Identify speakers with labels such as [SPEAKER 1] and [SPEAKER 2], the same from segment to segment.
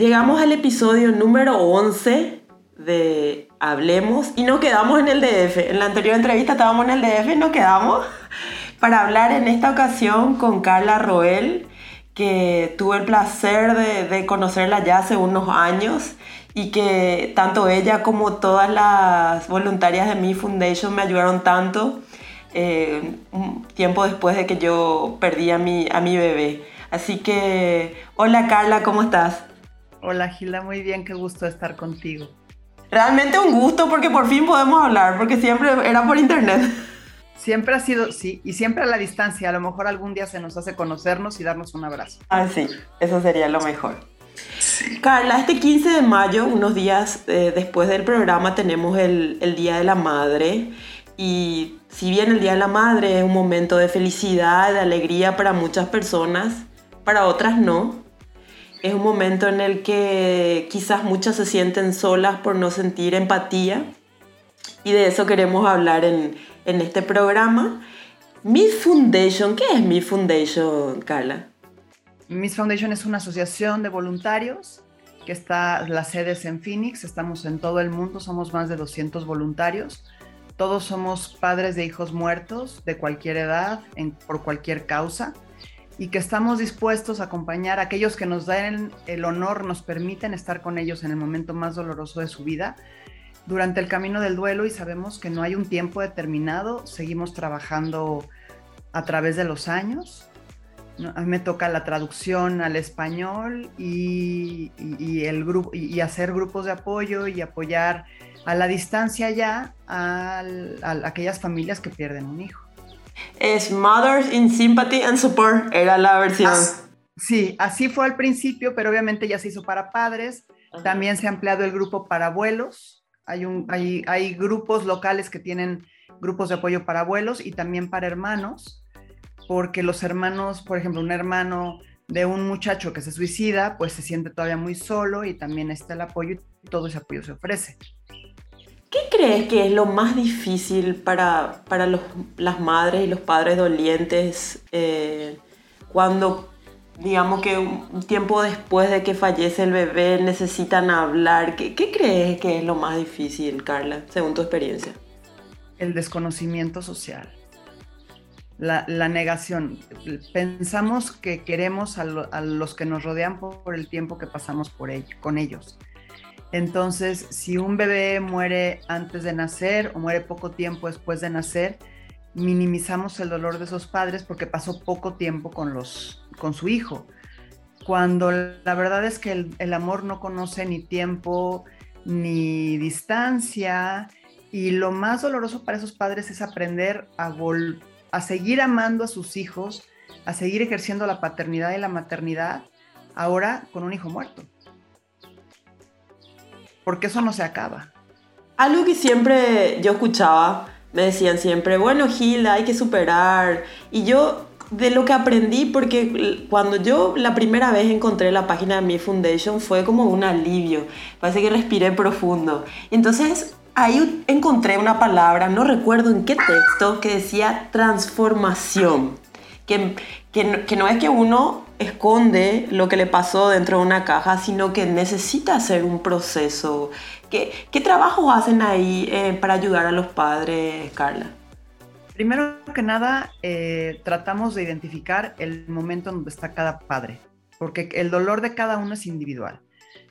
[SPEAKER 1] Llegamos al episodio número 11 de Hablemos y nos quedamos en el DF. En la anterior entrevista estábamos en el DF y nos quedamos para hablar en esta ocasión con Carla Roel, que tuve el placer de, conocerla ya hace unos años y que tanto ella como todas las voluntarias de mi foundation me ayudaron tanto eh, un tiempo después de que yo perdí a mi, a mi bebé. Así que, hola Carla, ¿cómo estás?
[SPEAKER 2] Hola Gila, muy bien, qué gusto estar contigo.
[SPEAKER 1] Realmente un gusto porque por fin podemos hablar, porque siempre era por internet.
[SPEAKER 2] Siempre ha sido, sí, y siempre a la distancia. A lo mejor algún día se nos hace conocernos y darnos un abrazo.
[SPEAKER 1] Ah, sí, eso sería lo mejor. Carla, este 15 de mayo, unos días eh, después del programa, tenemos el, el Día de la Madre. Y si bien el Día de la Madre es un momento de felicidad, de alegría para muchas personas, para otras no es un momento en el que quizás muchas se sienten solas por no sentir empatía y de eso queremos hablar en, este programa. Miss Foundation, ¿qué es Miss Foundation, Carla?
[SPEAKER 2] Miss Foundation es una asociación de voluntarios que está, las sedes en Phoenix, estamos en todo el mundo, somos más de 200 voluntarios. Todos somos padres de hijos muertos de cualquier edad, por cualquier causa y que estamos dispuestos a acompañar a aquellos que nos den el honor, nos permiten estar con ellos en el momento más doloroso de su vida durante el camino del duelo y sabemos que no hay un tiempo determinado, seguimos trabajando a través de los años. A mí me toca la traducción al español y, el grupo, y hacer grupos de apoyo y apoyar a la distancia ya a aquellas familias que pierden un hijo
[SPEAKER 1] es Mothers in Sympathy and Support, era la versión.
[SPEAKER 2] sí, así fue al principio, pero obviamente ya se hizo para padres. También se ha ampliado el grupo para abuelos. Hay, un, hay, hay grupos locales que tienen grupos de apoyo para abuelos y también para hermanos, porque los hermanos, por ejemplo, un hermano de un muchacho que se suicida, pues se siente todavía muy solo y también está el apoyo y todo ese apoyo se ofrece.
[SPEAKER 1] ¿Qué crees que es lo más difícil para, para los, las madres y los padres dolientes eh, cuando, digamos que un tiempo después de que fallece el bebé necesitan hablar? ¿Qué, crees que es lo más difícil, Carla, según tu experiencia?
[SPEAKER 2] El desconocimiento social. La, negación. Pensamos que queremos a, a, los que nos rodean por el tiempo que pasamos por ello, con ellos. Entonces, si un bebé muere antes de nacer o muere poco tiempo después de nacer, minimizamos el dolor de esos padres porque pasó poco tiempo con, los, con su hijo. Cuando la verdad es que el, amor no conoce ni tiempo ni distancia y lo más doloroso para esos padres es aprender a, a seguir amando a sus hijos, a seguir ejerciendo la paternidad y la maternidad ahora con un hijo muerto porque eso no se acaba.
[SPEAKER 1] Algo que siempre yo escuchaba, me decían siempre, bueno, Gilda, hay que superar. Y yo de lo que aprendí, porque cuando yo la primera vez encontré la página de mi foundation fue como un alivio, parece que respiré profundo. Entonces ahí encontré una palabra, no recuerdo en qué texto, que decía transformación. Que, que, que no es que uno esconde lo que le pasó dentro de una caja, sino que necesita hacer un proceso. ¿Qué, qué trabajos hacen ahí eh, para ayudar a los padres, Carla?
[SPEAKER 2] Primero que nada, eh, tratamos de identificar el momento en donde está cada padre, porque el dolor de cada uno es individual.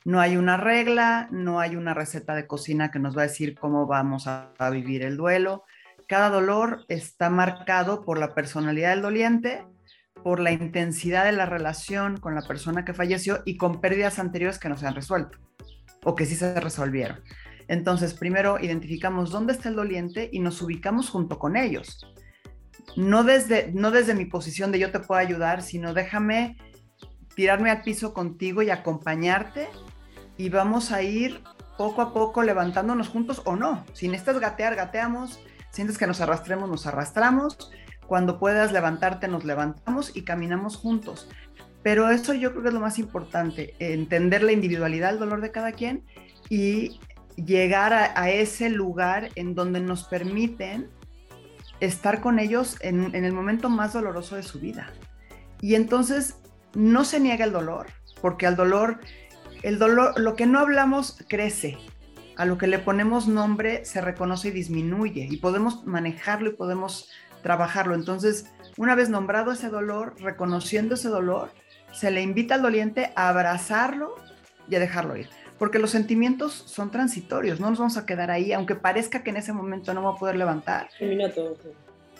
[SPEAKER 2] No hay una regla, no hay una receta de cocina que nos va a decir cómo vamos a, a vivir el duelo. Cada dolor está marcado por la personalidad del doliente, por la intensidad de la relación con la persona que falleció y con pérdidas anteriores que no se han resuelto o que sí se resolvieron. Entonces, primero identificamos dónde está el doliente y nos ubicamos junto con ellos. No desde, no desde mi posición de yo te puedo ayudar, sino déjame tirarme al piso contigo y acompañarte y vamos a ir poco a poco levantándonos juntos o no. Si necesitas gatear, gateamos. Sientes que nos arrastremos, nos arrastramos cuando puedas levantarte, nos levantamos y caminamos juntos. Pero eso yo creo que es lo más importante, entender la individualidad, el dolor de cada quien y llegar a, ese lugar en donde nos permiten estar con ellos en, el momento más doloroso de su vida. Y entonces no se niega el dolor, porque al dolor, el dolor, lo que no hablamos crece, a lo que le ponemos nombre se reconoce y disminuye y podemos manejarlo y podemos trabajarlo. Entonces, una vez nombrado ese dolor, reconociendo ese dolor, se le invita al doliente a abrazarlo y a dejarlo ir. Porque los sentimientos son transitorios, no nos vamos a quedar ahí, aunque parezca que en ese momento no va a poder levantar.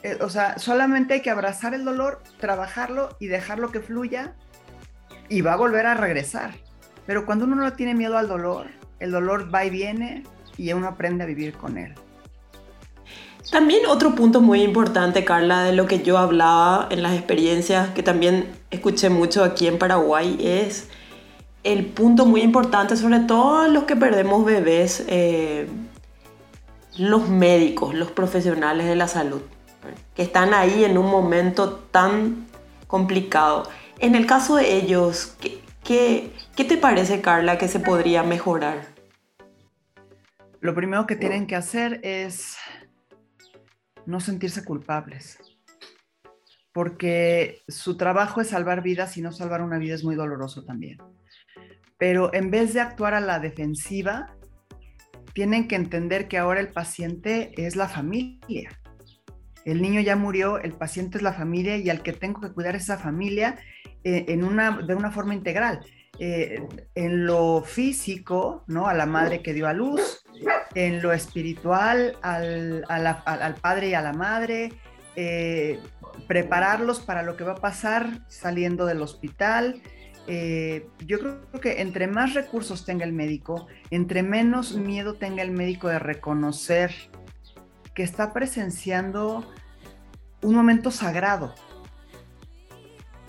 [SPEAKER 2] Eh, o sea, solamente hay que abrazar el dolor, trabajarlo y dejarlo que fluya y va a volver a regresar. Pero cuando uno no tiene miedo al dolor, el dolor va y viene y uno aprende a vivir con él.
[SPEAKER 1] También otro punto muy importante, Carla, de lo que yo hablaba en las experiencias que también escuché mucho aquí en Paraguay, es el punto muy importante, sobre todo los que perdemos bebés, eh, los médicos, los profesionales de la salud, que están ahí en un momento tan complicado. En el caso de ellos, ¿qué, qué te parece, Carla, que se podría mejorar?
[SPEAKER 2] Lo primero que tienen que hacer es no sentirse culpables, porque su trabajo es salvar vidas y no salvar una vida es muy doloroso también. Pero en vez de actuar a la defensiva, tienen que entender que ahora el paciente es la familia. El niño ya murió, el paciente es la familia y al que tengo que cuidar es esa familia eh, en una, de una forma integral. Eh, en lo físico, ¿no? A la madre que dio a luz, en lo espiritual, al, padre y a la madre, eh, prepararlos para lo que va a pasar saliendo del hospital. Eh, yo creo que entre más recursos tenga el médico, entre menos miedo tenga el médico de reconocer que está presenciando un momento sagrado,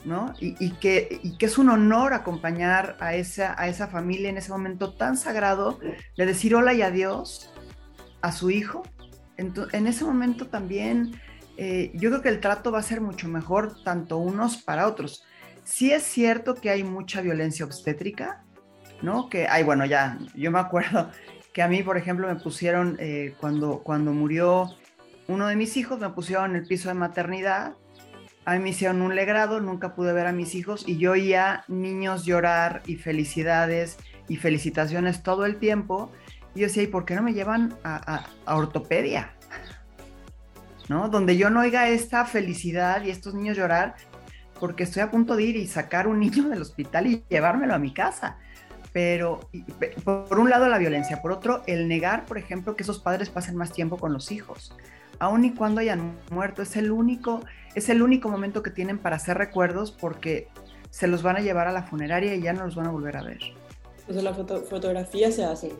[SPEAKER 2] ¿no? Y, que, es un honor acompañar a esa, familia en ese momento tan sagrado de decir hola y adiós a su hijo. en ese momento también eh, yo creo que el trato va a ser mucho mejor tanto unos para otros. Sí es cierto que hay mucha violencia obstétrica, ¿no? Que, ay, bueno, ya, yo me acuerdo que a mí, por ejemplo, me pusieron, eh, cuando murió uno de mis hijos, me pusieron en el piso de maternidad a mí me hicieron un legrado, nunca pude ver a mis hijos y yo oía niños llorar y felicidades y felicitaciones todo el tiempo. Y yo decía, ¿y por qué no me llevan a, ortopedia? ¿No? Donde yo no oiga esta felicidad y estos niños llorar, porque estoy a punto de ir y sacar un niño del hospital y llevármelo a mi casa. Pero por un lado la violencia, por otro el negar, por ejemplo, que esos padres pasen más tiempo con los hijos aun y cuando hayan muerto, es el único, es el único momento que tienen para hacer recuerdos porque se los van a llevar a la funeraria y ya no los van a volver a ver.
[SPEAKER 3] O sea, la fotografía se hace.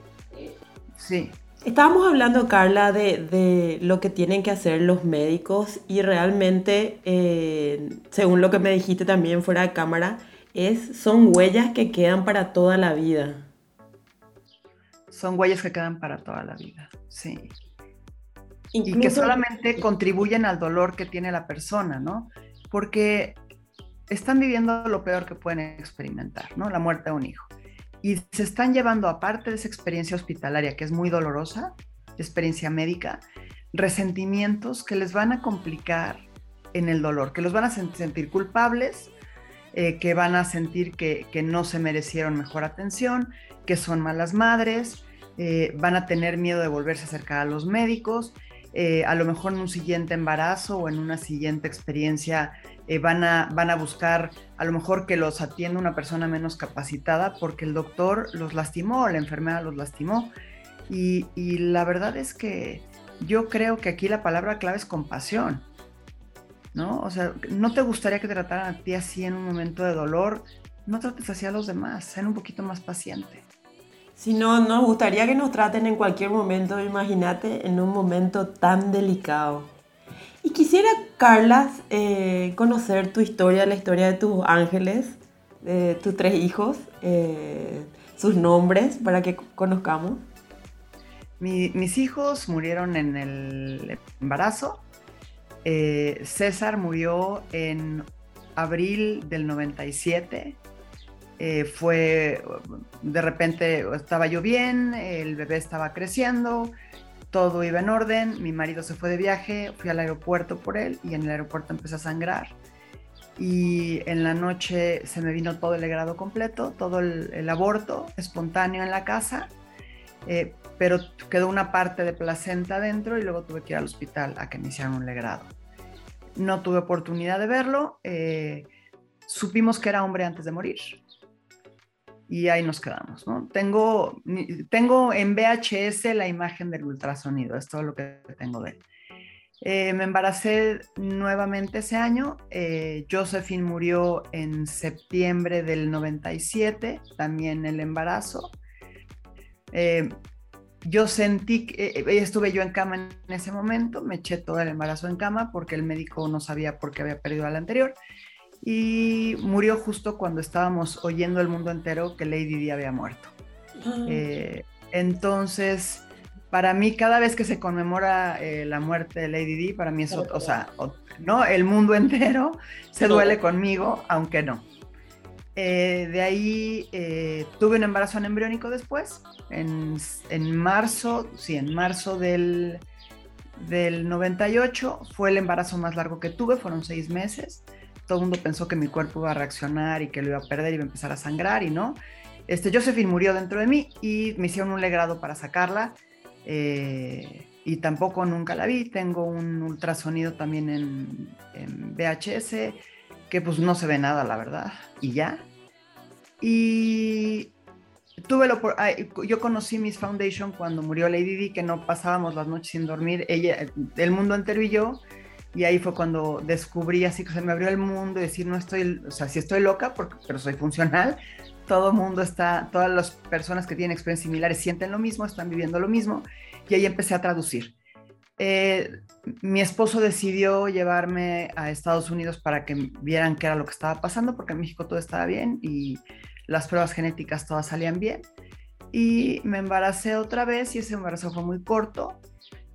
[SPEAKER 2] Sí.
[SPEAKER 1] Estábamos hablando, Carla, de, lo que tienen que hacer los médicos y realmente, eh, según lo que me dijiste también fuera de cámara, es, son huellas que quedan para toda la vida.
[SPEAKER 2] Son huellas que quedan para toda la vida, sí y que solamente contribuyen al dolor que tiene la persona, ¿no? Porque están viviendo lo peor que pueden experimentar, ¿no? La muerte de un hijo. Y se están llevando, aparte de esa experiencia hospitalaria, que es muy dolorosa, experiencia médica, resentimientos que les van a complicar en el dolor, que los van a sentir culpables, eh, que van a sentir que, no se merecieron mejor atención, que son malas madres, eh, van a tener miedo de volverse a acercar a los médicos eh, a lo mejor en un siguiente embarazo o en una siguiente experiencia eh, van, a, van a buscar a lo mejor que los atienda una persona menos capacitada porque el doctor los lastimó, la enfermera los lastimó. Y, la verdad es que yo creo que aquí la palabra clave es compasión. ¿No? O sea, no te gustaría que trataran a ti así en un momento de dolor, no trates así a los demás, sean un poquito más paciente.
[SPEAKER 1] Si no, nos gustaría que nos traten en cualquier momento, imagínate, en un momento tan delicado. Y quisiera, Carla, eh, conocer tu historia, la historia de tus ángeles, de tus tres hijos, eh, sus nombres, para que conozcamos.
[SPEAKER 2] mis hijos murieron en el embarazo. Eh, César murió en abril del 97 eh, fue, de repente estaba yo bien, el bebé estaba creciendo, todo iba en orden, mi marido se fue de viaje, fui al aeropuerto por él y en el aeropuerto empecé a sangrar. y en la noche se me vino todo el legrado completo, todo el, aborto espontáneo en la casa, eh, pero quedó una parte de placenta dentro y luego tuve que ir al hospital a que me hicieran un legrado. No tuve oportunidad de verlo, eh, supimos que era hombre antes de morir y ahí nos quedamos. ¿no? Tengo, tengo en VHS la imagen del ultrasonido, es todo lo que tengo de él. Eh, me embaracé nuevamente ese año. Eh, Josephine murió en septiembre del 97, también el embarazo. Eh, yo sentí que estuve yo en cama en ese momento, me eché todo el embarazo en cama porque el médico no sabía por qué había perdido al anterior y murió justo cuando estábamos oyendo el mundo entero que Lady Di había muerto. Ah. entonces, para mí cada vez que se conmemora eh, la muerte de Lady Di, para mí es, o, sea, ¿no? El mundo entero se duele conmigo, aunque no. Eh, de ahí eh, tuve un embarazo embriónico después, en, marzo, sí, en marzo del, del 98, fue el embarazo más largo que tuve, fueron seis meses. Todo el mundo pensó que mi cuerpo iba a reaccionar y que lo iba a perder y iba a empezar a sangrar y no. Este, Josephine murió dentro de mí y me hicieron un legrado para sacarla eh, y tampoco nunca la vi. Tengo un ultrasonido también en, VHS, que pues no se ve nada, la verdad, y ya. Y tuve lo yo conocí Miss Foundation cuando murió Lady Di, que no pasábamos las noches sin dormir, ella, el mundo entero y yo, y ahí fue cuando descubrí así que se me abrió el mundo y decir, no estoy, o sea, sí estoy loca, pero soy funcional, todo mundo está, todas las personas que tienen experiencias similares sienten lo mismo, están viviendo lo mismo, y ahí empecé a traducir. Eh, mi esposo decidió llevarme a Estados Unidos para que vieran qué era lo que estaba pasando, porque en México todo estaba bien y las pruebas genéticas todas salían bien. Y me embaracé otra vez y ese embarazo fue muy corto.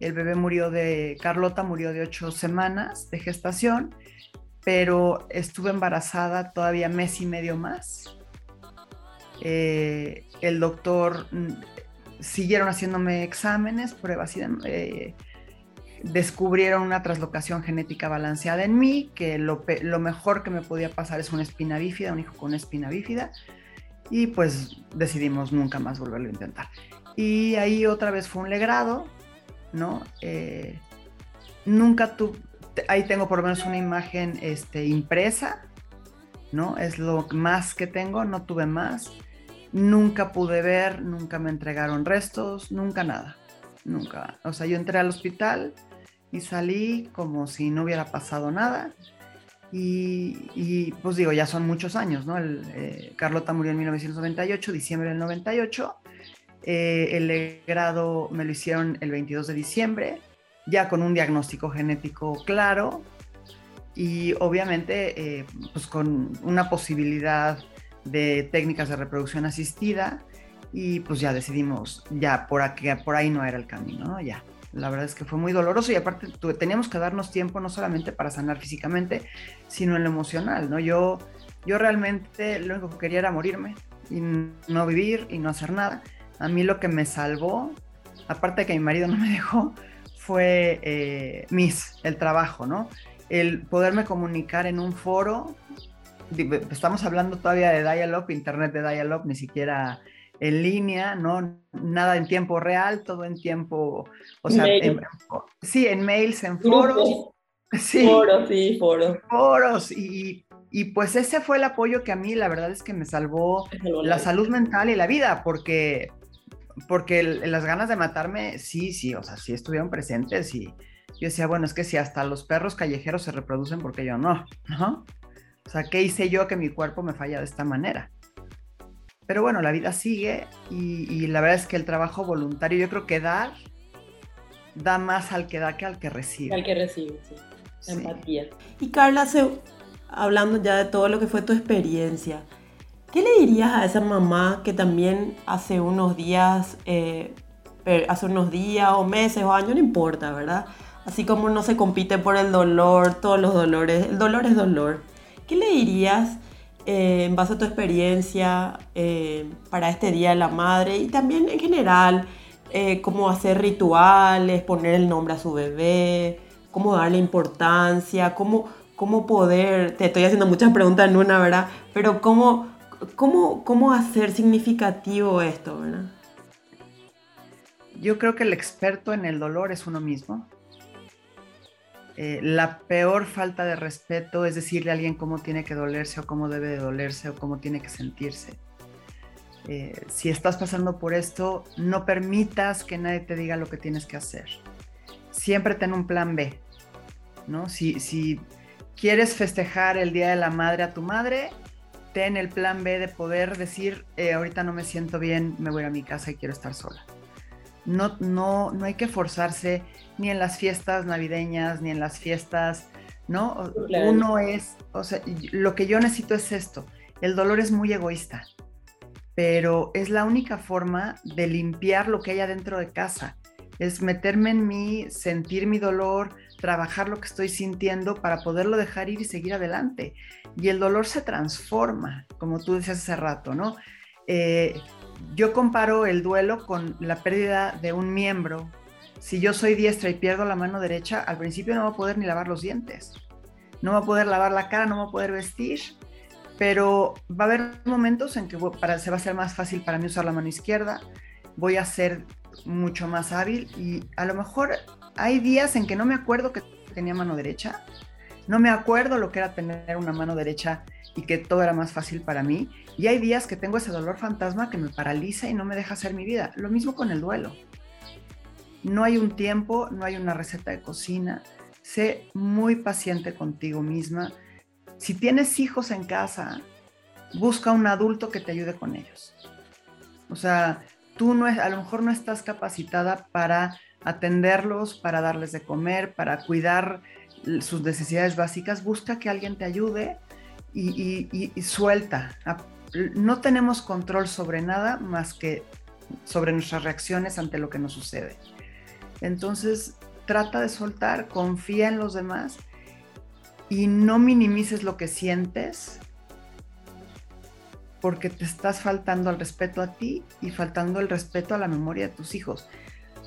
[SPEAKER 2] El bebé murió de, Carlota murió de ocho semanas de gestación, pero estuve embarazada todavía mes y medio más. Eh, el doctor mm, siguieron haciéndome exámenes, pruebas y eh, descubrieron una traslocación genética balanceada en mí, que lo, mejor que me podía pasar es una espina bífida, un hijo con una espina bífida, y pues decidimos nunca más volverlo a intentar. Y ahí otra vez fue un legrado, ¿no? Eh, nunca tuve, ahí tengo por lo menos una imagen este, impresa, ¿no? Es lo más que tengo, no tuve más. Nunca pude ver, nunca me entregaron restos, nunca nada, nunca. O sea, yo entré al hospital y salí como si no hubiera pasado nada. Y, pues digo, ya son muchos años, ¿no? Eh, Carlota murió en 1998, diciembre del 98. Eh, el grado me lo hicieron el 22 de diciembre, ya con un diagnóstico genético claro y obviamente eh, pues con una posibilidad de técnicas de reproducción asistida y pues ya decidimos, ya por, aquí, por ahí no era el camino, ¿no? Ya. La verdad es que fue muy doloroso y aparte teníamos que darnos tiempo no solamente para sanar físicamente, sino en lo emocional, ¿no? Yo, yo realmente lo único que quería era morirme y no vivir y no hacer nada. A mí lo que me salvó, aparte de que mi marido no me dejó, fue eh, mis, el trabajo, ¿no? El poderme comunicar en un foro estamos hablando todavía de dial-up, internet de dial-up, ni siquiera en línea, ¿no? Nada en tiempo real, todo en tiempo, o sea, sí, en mails, en foros.
[SPEAKER 3] Sí, foros, sí, foros.
[SPEAKER 2] Foros, y, y, pues ese fue el apoyo que a mí, la verdad es que me salvó la salud mental y la vida, porque, porque las ganas de matarme, sí, sí, o sea, sí estuvieron presentes y yo decía, bueno, es que si hasta los perros callejeros se reproducen, porque yo no? ¿No? O sea, ¿qué hice yo que mi cuerpo me falla de esta manera? Pero bueno, la vida sigue y, la verdad es que el trabajo voluntario, yo creo que dar, da más al que da que al que recibe.
[SPEAKER 3] Al que recibe, sí. Empatía.
[SPEAKER 1] Y Carla, hablando ya de todo lo que fue tu experiencia, ¿qué le dirías a esa mamá que también hace unos días, eh, hace unos días o meses o años, no importa, ¿verdad? Así como no se compite por el dolor, todos los dolores, el dolor es dolor ¿Qué le dirías eh, en base a tu experiencia eh, para este Día de la Madre y también en general, eh, cómo hacer rituales, poner el nombre a su bebé, cómo darle importancia, cómo, cómo poder, te estoy haciendo muchas preguntas en una, ¿verdad? Pero cómo, cómo, cómo hacer significativo esto, ¿verdad?
[SPEAKER 2] Yo creo que el experto en el dolor es uno mismo. Eh, la peor falta de respeto es decirle a alguien cómo tiene que dolerse o cómo debe de dolerse o cómo tiene que sentirse. Eh, si estás pasando por esto, no permitas que nadie te diga lo que tienes que hacer. Siempre ten un plan B. ¿no? Si, si quieres festejar el Día de la Madre a tu madre, ten el plan B de poder decir, eh, ahorita no me siento bien, me voy a mi casa y quiero estar sola. No, no, no hay que forzarse ni en las fiestas navideñas, ni en las fiestas, ¿no? Uno es, o sea, lo que yo necesito es esto. El dolor es muy egoísta, pero es la única forma de limpiar lo que hay adentro de casa. Es meterme en mí, sentir mi dolor, trabajar lo que estoy sintiendo para poderlo dejar ir y seguir adelante. Y el dolor se transforma, como tú decías hace rato, ¿no? Eh, yo comparo el duelo con la pérdida de un miembro. Si yo soy diestra y pierdo la mano derecha, al principio no voy a poder ni lavar los dientes, no voy a poder lavar la cara, no voy a poder vestir, pero va a haber momentos en que para, se va a ser más fácil para mí usar la mano izquierda, voy a ser mucho más hábil y a lo mejor hay días en que no me acuerdo que tenía mano derecha, no me acuerdo lo que era tener una mano derecha y que todo era más fácil para mí. Y hay días que tengo ese dolor fantasma que me paraliza y no me deja hacer mi vida. Lo mismo con el duelo. No hay un tiempo, no hay una receta de cocina. Sé muy paciente contigo misma. Si tienes hijos en casa, busca un adulto que te ayude con ellos. O sea, tú no es, a lo mejor no estás capacitada para atenderlos, para darles de comer, para cuidar sus necesidades básicas, busca que alguien te ayude y, suelta. No tenemos control sobre nada más que sobre nuestras reacciones ante lo que nos sucede. Entonces, trata de soltar, confía en los demás y no minimices lo que sientes porque te estás faltando al respeto a ti y faltando el respeto a la memoria de tus hijos.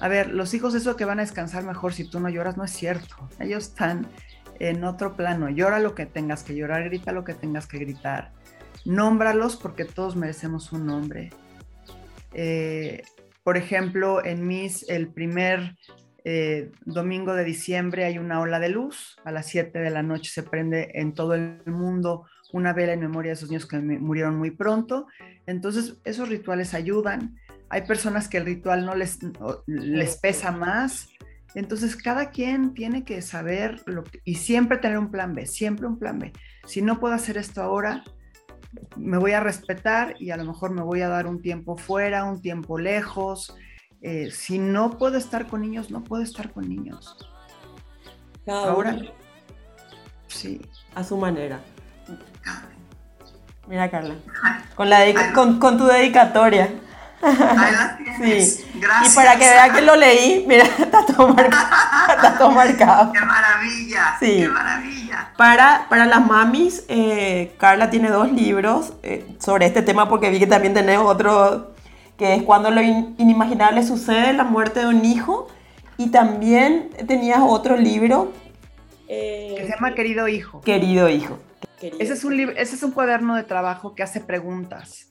[SPEAKER 2] A ver, los hijos eso que van a descansar mejor si tú no lloras no es cierto. Ellos están en otro plano. Llora lo que tengas que llorar, grita lo que tengas que gritar. Nómbralos porque todos merecemos un nombre. Eh, por ejemplo, en mis, el primer eh, domingo de diciembre hay una ola de luz. A las 7 de la noche se prende en todo el mundo una vela en memoria de esos niños que murieron muy pronto. Entonces, esos rituales ayudan. Hay personas que el ritual no les, les pesa más. Entonces, cada quien tiene que saber lo y siempre tener un plan B, siempre un plan B. Si no puedo hacer esto ahora, me voy a respetar y a lo mejor me voy a dar un tiempo fuera, un tiempo lejos. Eh, si no puedo estar con niños, no puedo estar con niños.
[SPEAKER 1] ahora, sí. A su manera. Mira, Carla, con, la con, con tu dedicatoria.
[SPEAKER 4] Sí. Gracias.
[SPEAKER 1] Y para que vea que lo leí, mira, está todo marcado.
[SPEAKER 4] Qué maravilla. Sí. Qué maravilla.
[SPEAKER 1] Para, para las mamis, eh, Carla tiene dos libros eh, sobre este tema porque vi que también tenés otro que es cuando lo inimaginable sucede, la muerte de un hijo. Y también tenías otro libro.
[SPEAKER 2] que se llama Querido Hijo.
[SPEAKER 1] Querido Hijo.
[SPEAKER 2] Ese, es un ese es un cuaderno de trabajo que hace preguntas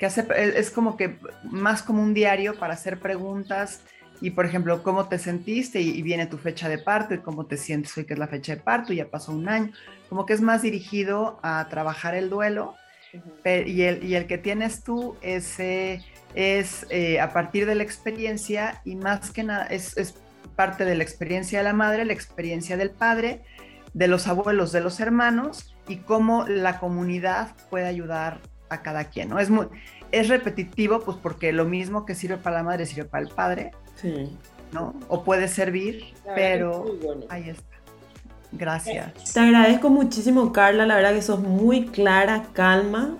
[SPEAKER 2] que hace, es como que más como un diario para hacer preguntas y, por ejemplo, cómo te sentiste y, viene tu fecha de parto y cómo te sientes hoy que es la fecha de parto, ya pasó un año, como que es más dirigido a trabajar el duelo y, el, y el que tienes tú ese es eh, a partir de la experiencia y más que nada es, es parte de la experiencia de la madre, la experiencia del padre, de los abuelos, de los hermanos y cómo la comunidad puede ayudar a cada quien, ¿no? Es muy, es repetitivo, pues porque lo mismo que sirve para la madre sirve para el padre, sí. ¿no? O puede servir, pero ahí está. Gracias.
[SPEAKER 1] Te agradezco muchísimo, Carla. La verdad que sos muy clara, calma,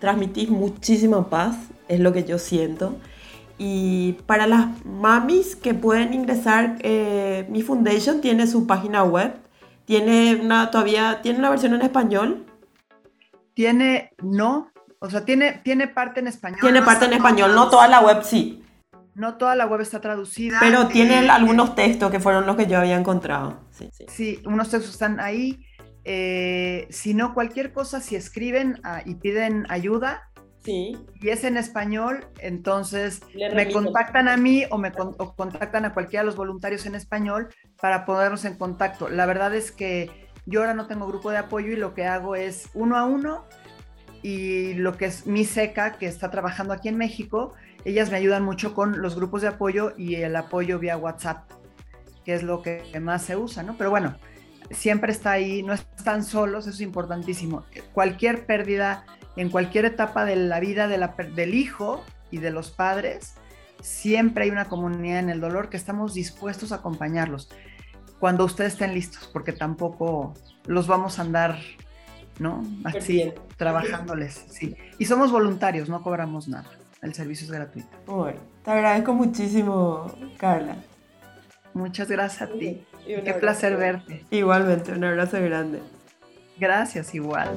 [SPEAKER 1] transmitís muchísima paz, es lo que yo siento. Y para las mamis que pueden ingresar, eh, mi foundation tiene su página web, tiene una todavía tiene una versión en español.
[SPEAKER 2] Tiene no, o sea, tiene, tiene parte en español.
[SPEAKER 1] Tiene parte en español, no toda la web sí.
[SPEAKER 2] No toda la web está traducida.
[SPEAKER 1] Pero tiene algunos textos que fueron los que yo había encontrado.
[SPEAKER 2] Sí, sí. sí, unos textos están ahí. eh, si no, cualquier cosa, si escriben ah, y piden ayuda,
[SPEAKER 1] Sí.
[SPEAKER 2] Y es en español, entonces me contactan a mí o me contactan a cualquiera de los voluntarios en español para ponernos en contacto. La verdad es que yo ahora no tengo grupo de apoyo y lo que hago es uno a uno y lo que es mi seca, que está trabajando aquí en México, ellas me ayudan mucho con los grupos de apoyo y el apoyo vía WhatsApp, que es lo que más se usa, ¿no? Pero bueno, siempre está ahí, no están solos, eso es importantísimo. Cualquier pérdida en cualquier etapa de la vida del hijo y de los padres, siempre hay una comunidad en el dolor que estamos dispuestos a acompañarlos cuando ustedes estén listos, porque tampoco los vamos a andar, ¿no? Así, trabajándoles, sí. Y somos voluntarios, no cobramos nada. El servicio es gratuito.
[SPEAKER 1] Bueno, te agradezco muchísimo, Carla.
[SPEAKER 2] Muchas gracias a ti. Qué placer verte.
[SPEAKER 1] Igualmente, un abrazo grande.
[SPEAKER 2] Gracias, igual.